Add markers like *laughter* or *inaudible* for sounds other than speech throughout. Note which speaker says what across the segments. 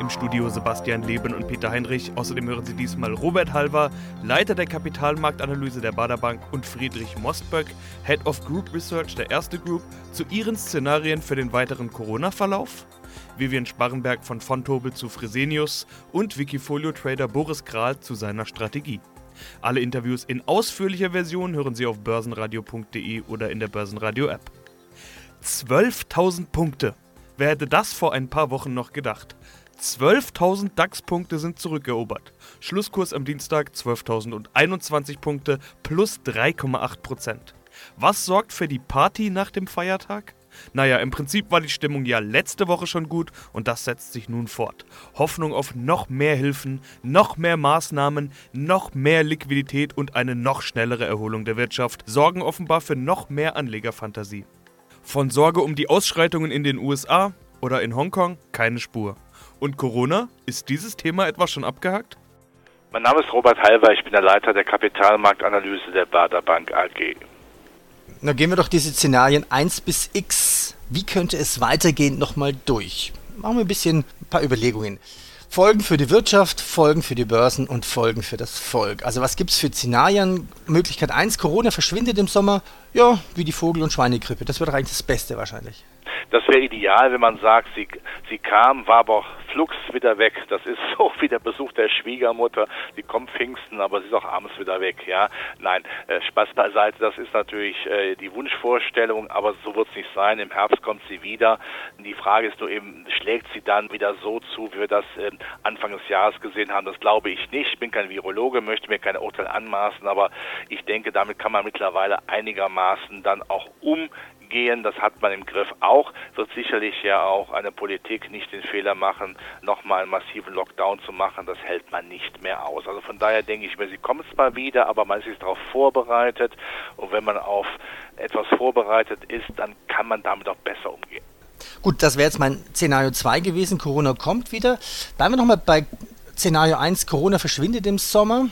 Speaker 1: Im Studio Sebastian Leben und Peter Heinrich. Außerdem hören Sie diesmal Robert Halver, Leiter der Kapitalmarktanalyse der Baderbank und Friedrich Mostböck, Head of Group Research der Erste Group, zu ihren Szenarien für den weiteren Corona-Verlauf. Vivian Sparrenberg von Fontobel zu Fresenius und Wikifolio-Trader Boris Kral zu seiner Strategie. Alle Interviews in ausführlicher Version hören Sie auf börsenradio.de oder in der Börsenradio-App. 12.000 Punkte. Wer hätte das vor ein paar Wochen noch gedacht? 12.000 DAX-Punkte sind zurückerobert. Schlusskurs am Dienstag 12.021 Punkte plus 3,8%. Was sorgt für die Party nach dem Feiertag? Naja, im Prinzip war die Stimmung ja letzte Woche schon gut und das setzt sich nun fort. Hoffnung auf noch mehr Hilfen, noch mehr Maßnahmen, noch mehr Liquidität und eine noch schnellere Erholung der Wirtschaft sorgen offenbar für noch mehr Anlegerfantasie. Von Sorge um die Ausschreitungen in den USA oder in Hongkong keine Spur. Und Corona? Ist dieses Thema etwa schon abgehakt?
Speaker 2: Mein Name ist Robert Halver, ich bin der Leiter der Kapitalmarktanalyse der Bader Bank AG.
Speaker 3: Na gehen wir doch diese Szenarien 1 bis x. Wie könnte es weitergehen nochmal durch? Machen wir ein bisschen ein paar Überlegungen. Folgen für die Wirtschaft, Folgen für die Börsen und Folgen für das Volk. Also was gibt es für Szenarien? Möglichkeit 1, Corona verschwindet im Sommer. Ja, wie die Vogel- und Schweinegrippe. Das wäre doch eigentlich das Beste wahrscheinlich.
Speaker 2: Das wäre ideal, wenn man sagt, sie, sie kam, war aber flugs wieder weg. Das ist *laughs* so wie der Besuch der Schwiegermutter. Sie kommt Pfingsten, aber sie ist auch abends wieder weg. Ja, nein, äh, Spaß beiseite. Das ist natürlich äh, die Wunschvorstellung, aber so wird es nicht sein. Im Herbst kommt sie wieder. Die Frage ist nur eben, schlägt sie dann wieder so zu, wie wir das äh, Anfang des Jahres gesehen haben? Das glaube ich nicht. Ich bin kein Virologe, möchte mir keine Urteil anmaßen, aber ich denke, damit kann man mittlerweile einigermaßen dann auch umgehen gehen, das hat man im Griff auch, wird sicherlich ja auch eine Politik nicht den Fehler machen, nochmal einen massiven Lockdown zu machen, das hält man nicht mehr aus. Also von daher denke ich mir, sie kommt zwar wieder, aber man ist darauf vorbereitet und wenn man auf etwas vorbereitet ist, dann kann man damit auch besser umgehen.
Speaker 3: Gut, das wäre jetzt mein Szenario 2 gewesen, Corona kommt wieder. Bleiben wir nochmal bei Szenario 1, Corona verschwindet im Sommer.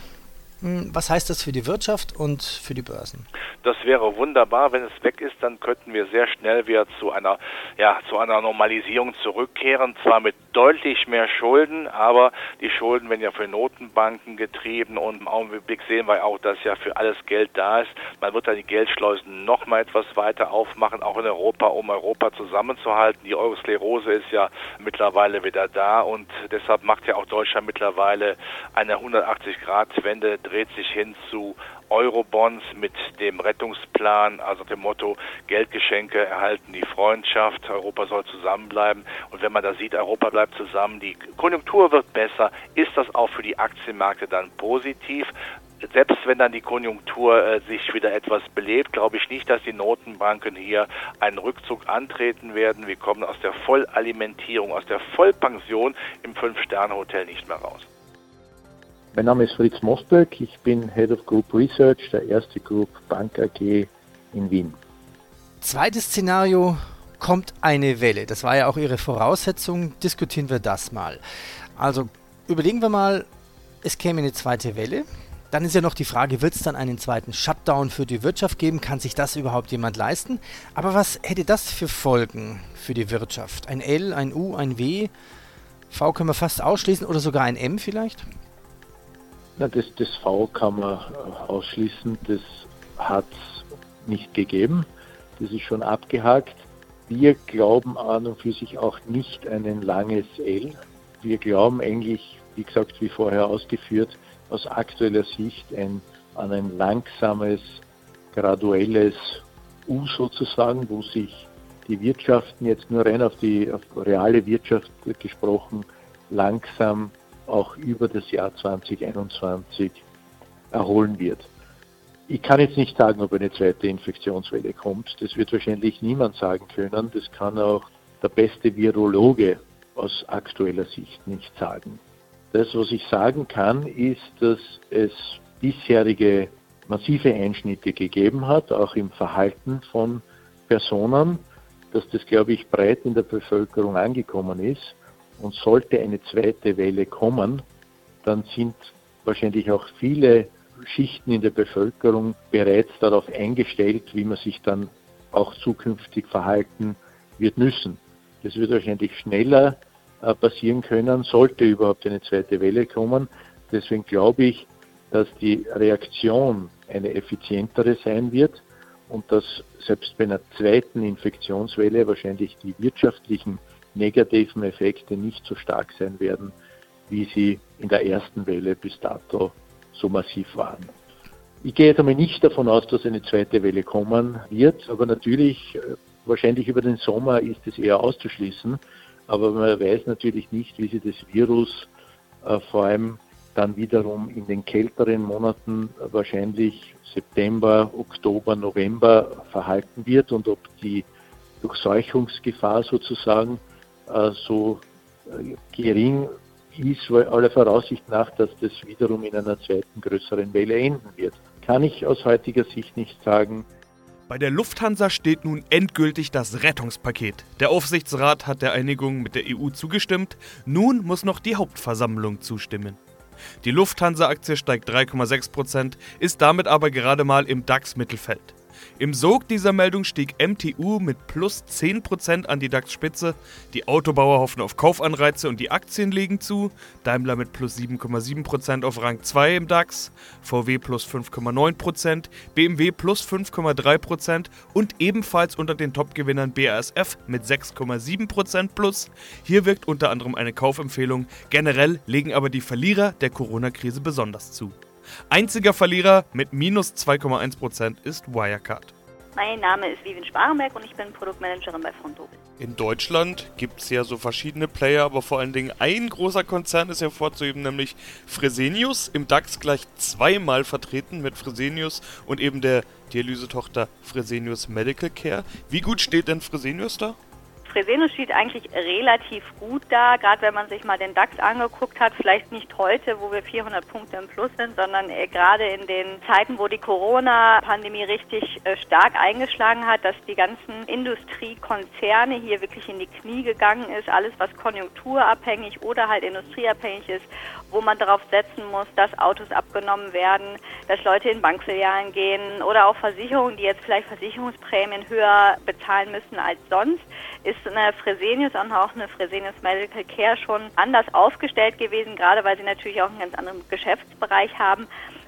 Speaker 3: Was heißt das für die Wirtschaft und für die Börsen?
Speaker 2: Das wäre wunderbar, wenn es weg ist, dann könnten wir sehr schnell wieder zu einer, ja, zu einer Normalisierung zurückkehren. Zwar mit deutlich mehr Schulden, aber die Schulden werden ja für Notenbanken getrieben und im Augenblick sehen wir auch, dass ja für alles Geld da ist. Man wird dann die Geldschleusen noch mal etwas weiter aufmachen, auch in Europa, um Europa zusammenzuhalten. Die Eurosklerose ist ja mittlerweile wieder da und deshalb macht ja auch Deutschland mittlerweile eine 180-Grad-Wende dreht sich hin zu Eurobonds mit dem Rettungsplan, also dem Motto Geldgeschenke erhalten die Freundschaft, Europa soll zusammenbleiben. Und wenn man da sieht, Europa bleibt zusammen, die Konjunktur wird besser, ist das auch für die Aktienmärkte dann positiv selbst wenn dann die Konjunktur äh, sich wieder etwas belebt, glaube ich nicht, dass die Notenbanken hier einen Rückzug antreten werden. Wir kommen aus der Vollalimentierung, aus der Vollpension im Fünf-Sterne-Hotel nicht mehr raus.
Speaker 4: Mein Name ist Fritz Mosberg, ich bin Head of Group Research der Erste Group Bank AG in Wien.
Speaker 3: Zweites Szenario, kommt eine Welle. Das war ja auch Ihre Voraussetzung. Diskutieren wir das mal. Also überlegen wir mal, es käme eine zweite Welle. Dann ist ja noch die Frage, wird es dann einen zweiten Shutdown für die Wirtschaft geben? Kann sich das überhaupt jemand leisten? Aber was hätte das für Folgen für die Wirtschaft? Ein L, ein U, ein W? V können wir fast ausschließen oder sogar ein M vielleicht?
Speaker 4: Na, das, das V kann man ausschließen, das hat es nicht gegeben. Das ist schon abgehakt. Wir glauben an und für sich auch nicht an ein langes L. Wir glauben eigentlich, wie gesagt, wie vorher ausgeführt, aus aktueller Sicht ein, an ein langsames, graduelles U sozusagen, wo sich die Wirtschaften jetzt nur rein auf die auf reale Wirtschaft gesprochen langsam auch über das Jahr 2021 erholen wird. Ich kann jetzt nicht sagen, ob eine zweite Infektionswelle kommt. Das wird wahrscheinlich niemand sagen können. Das kann auch der beste Virologe aus aktueller Sicht nicht sagen. Das, was ich sagen kann, ist, dass es bisherige massive Einschnitte gegeben hat, auch im Verhalten von Personen. dass das, glaube ich, breit in der Bevölkerung angekommen ist. Und sollte eine zweite Welle kommen, dann sind wahrscheinlich auch viele Schichten in der Bevölkerung bereits darauf eingestellt, wie man sich dann auch zukünftig verhalten wird müssen. Das wird wahrscheinlich schneller äh, passieren können, sollte überhaupt eine zweite Welle kommen. Deswegen glaube ich, dass die Reaktion eine effizientere sein wird und dass selbst bei einer zweiten Infektionswelle wahrscheinlich die wirtschaftlichen negativen Effekte nicht so stark sein werden, wie sie in der ersten Welle bis dato so massiv waren. Ich gehe jetzt einmal nicht davon aus, dass eine zweite Welle kommen wird, aber natürlich, äh, wahrscheinlich über den Sommer ist es eher auszuschließen, aber man weiß natürlich nicht, wie sich das Virus äh, vor allem dann wiederum in den kälteren Monaten wahrscheinlich September, Oktober, November verhalten wird und ob die Durchseuchungsgefahr sozusagen äh, so äh, gering ist, aller Voraussicht nach, dass das wiederum in einer zweiten größeren Welle enden wird. Kann ich aus heutiger Sicht nicht sagen.
Speaker 1: Bei der Lufthansa steht nun endgültig das Rettungspaket. Der Aufsichtsrat hat der Einigung mit der EU zugestimmt. Nun muss noch die Hauptversammlung zustimmen. Die Lufthansa-Aktie steigt 3,6%, ist damit aber gerade mal im DAX-Mittelfeld. Im Sog dieser Meldung stieg MTU mit plus 10% an die DAX-Spitze, die Autobauer hoffen auf Kaufanreize und die Aktien legen zu, Daimler mit plus 7,7% auf Rang 2 im DAX, VW plus 5,9%, BMW plus 5,3% und ebenfalls unter den Topgewinnern BASF mit 6,7% plus. Hier wirkt unter anderem eine Kaufempfehlung, generell legen aber die Verlierer der Corona-Krise besonders zu. Einziger Verlierer mit minus 2,1% ist Wirecard.
Speaker 5: Mein Name ist Vivian Sparenberg und ich bin Produktmanagerin bei Frontobel.
Speaker 1: In Deutschland gibt es ja so verschiedene Player, aber vor allen Dingen ein großer Konzern ist hervorzuheben, nämlich Fresenius. Im DAX gleich zweimal vertreten mit Fresenius und eben der Dialysetochter Fresenius Medical Care. Wie gut steht denn Fresenius da?
Speaker 5: Fresenius steht eigentlich relativ gut da, gerade wenn man sich mal den DAX angeguckt hat. Vielleicht nicht heute, wo wir 400 Punkte im Plus sind, sondern gerade in den Zeiten, wo die Corona-Pandemie richtig äh, stark eingeschlagen hat, dass die ganzen Industriekonzerne hier wirklich in die Knie gegangen ist. Alles, was konjunkturabhängig oder halt industrieabhängig ist, wo man darauf setzen muss, dass Autos abgenommen werden, dass Leute in Bankfilialen gehen oder auch Versicherungen, die jetzt vielleicht Versicherungsprämien höher bezahlen müssen als sonst, ist eine Fresenius und auch eine Fresenius Medical Care schon anders aufgestellt gewesen, gerade weil sie natürlich auch einen ganz anderen Geschäftsbereich haben.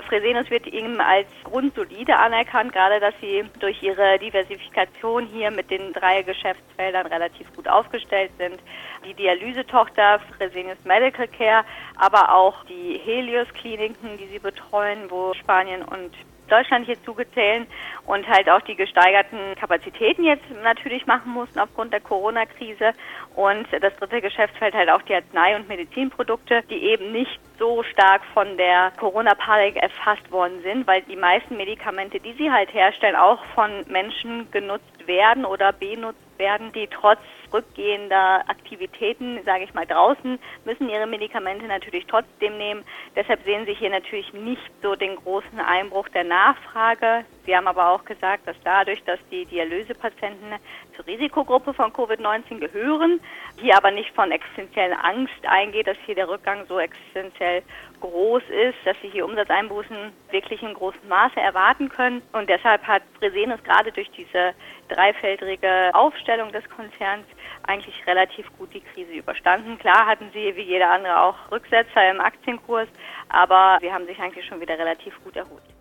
Speaker 5: Fresenius wird ihm als grundsolide anerkannt, gerade dass sie durch ihre Diversifikation hier mit den drei Geschäftsfeldern relativ gut aufgestellt sind. Die Dialysetochter Fresenius Medical Care, aber auch die Helios Kliniken, die sie betreuen, wo Spanien und Deutschland hier zugezählen und halt auch die gesteigerten Kapazitäten jetzt natürlich machen mussten aufgrund der Corona-Krise. Und das dritte Geschäftsfeld halt auch die Arznei- und Medizinprodukte, die eben nicht so stark von der Corona-Panik erfasst worden sind, weil die meisten Medikamente, die sie halt herstellen, auch von Menschen genutzt werden oder benutzt werden, die trotz rückgehender Aktivitäten, sage ich mal, draußen, müssen ihre Medikamente natürlich trotzdem nehmen. Deshalb sehen Sie hier natürlich nicht so den großen Einbruch der Nachfrage. Sie haben aber auch gesagt, dass dadurch, dass die Dialysepatienten zur Risikogruppe von Covid-19 gehören, hier aber nicht von existenziellen Angst eingeht, dass hier der Rückgang so existenziell groß ist, dass sie hier Umsatzeinbußen wirklich in großem Maße erwarten können. Und deshalb hat Fresenius gerade durch diese dreifeldrige Aufstellung des Konzerns eigentlich relativ gut die Krise überstanden. Klar hatten sie wie jeder andere auch Rücksetzer im Aktienkurs, aber sie haben sich eigentlich schon wieder relativ gut erholt.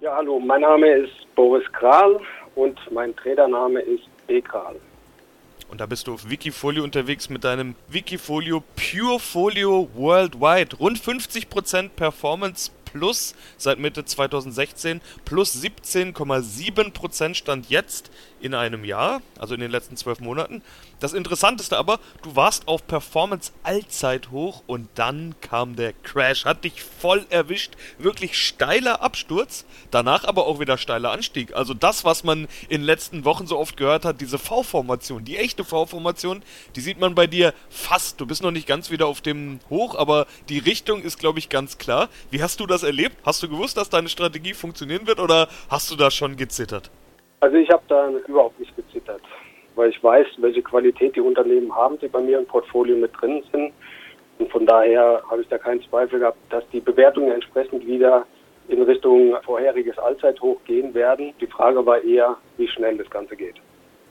Speaker 6: Ja, hallo, mein Name ist Boris Kral und mein Tradername ist B. Kral.
Speaker 1: Und da bist du auf Wikifolio unterwegs mit deinem Wikifolio Pure Folio Worldwide. Rund 50% Performance plus seit Mitte 2016, plus 17,7% stand jetzt in einem Jahr, also in den letzten zwölf Monaten. Das Interessanteste aber, du warst auf Performance Allzeit hoch und dann kam der Crash, hat dich voll erwischt, wirklich steiler Absturz, danach aber auch wieder steiler Anstieg. Also das, was man in den letzten Wochen so oft gehört hat, diese V-Formation, die echte V-Formation, die sieht man bei dir fast. Du bist noch nicht ganz wieder auf dem Hoch, aber die Richtung ist, glaube ich, ganz klar. Wie hast du das erlebt? Hast du gewusst, dass deine Strategie funktionieren wird oder hast du da schon gezittert?
Speaker 6: Also ich habe da überhaupt nicht gezittert. weil ich weiß, welche Qualität die Unternehmen haben, die bei mir im Portfolio mit drin sind. Und von daher habe ich da keinen Zweifel gehabt, dass die Bewertungen entsprechend wieder in Richtung vorheriges Allzeithoch gehen werden. Die Frage war eher, wie schnell das Ganze geht.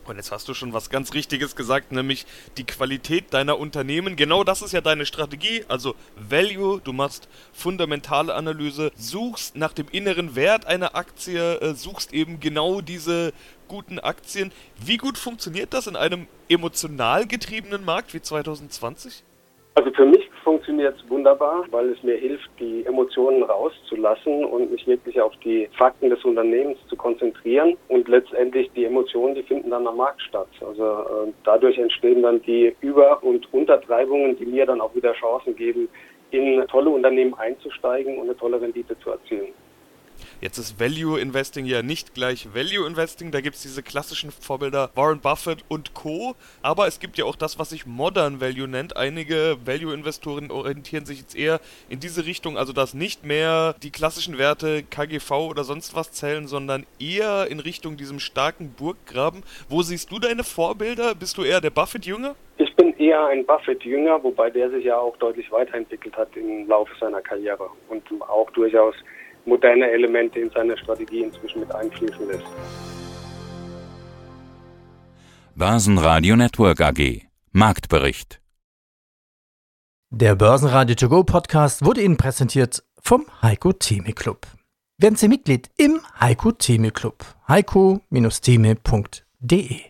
Speaker 1: Und jetzt hast du schon was ganz Richtiges gesagt, nämlich die Qualität deiner Unternehmen. Genau das ist ja deine Strategie. Also Value, du machst fundamentale Analyse, suchst nach dem inneren Wert einer Aktie, äh, suchst eben genau diese guten Aktien. Wie gut funktioniert das in einem emotional getriebenen Markt wie 2020?
Speaker 6: Also für mich funktioniert es wunderbar, weil es mir hilft, die Emotionen rauszulassen und mich wirklich auf die Fakten des Unternehmens zu konzentrieren. Und letztendlich die Emotionen, die finden dann am Markt statt. Also äh, dadurch entstehen dann die Über- und Untertreibungen, die mir dann auch wieder Chancen geben, in tolle Unternehmen einzusteigen und eine tolle Rendite zu erzielen.
Speaker 1: Jetzt ist Value Investing ja nicht gleich Value Investing, da gibt es diese klassischen Vorbilder Warren Buffett und Co. Aber es gibt ja auch das, was sich Modern Value nennt. Einige Value-Investoren orientieren sich jetzt eher in diese Richtung, also dass nicht mehr die klassischen Werte KGV oder sonst was zählen, sondern eher in Richtung diesem starken Burggraben. Wo siehst du deine Vorbilder? Bist du eher der Buffett-Jünger?
Speaker 6: Ich bin eher ein Buffett-Jünger, wobei der sich ja auch deutlich weiterentwickelt hat im Laufe seiner Karriere und auch durchaus moderne Elemente in seine Strategie inzwischen mit einfließen lässt.
Speaker 7: Börsenradio Network AG Marktbericht
Speaker 3: Der Börsenradio To Go Podcast wurde Ihnen präsentiert vom Heiko Theme Club. Werden Sie Mitglied im Heiko Theme Club. heiko-theme.de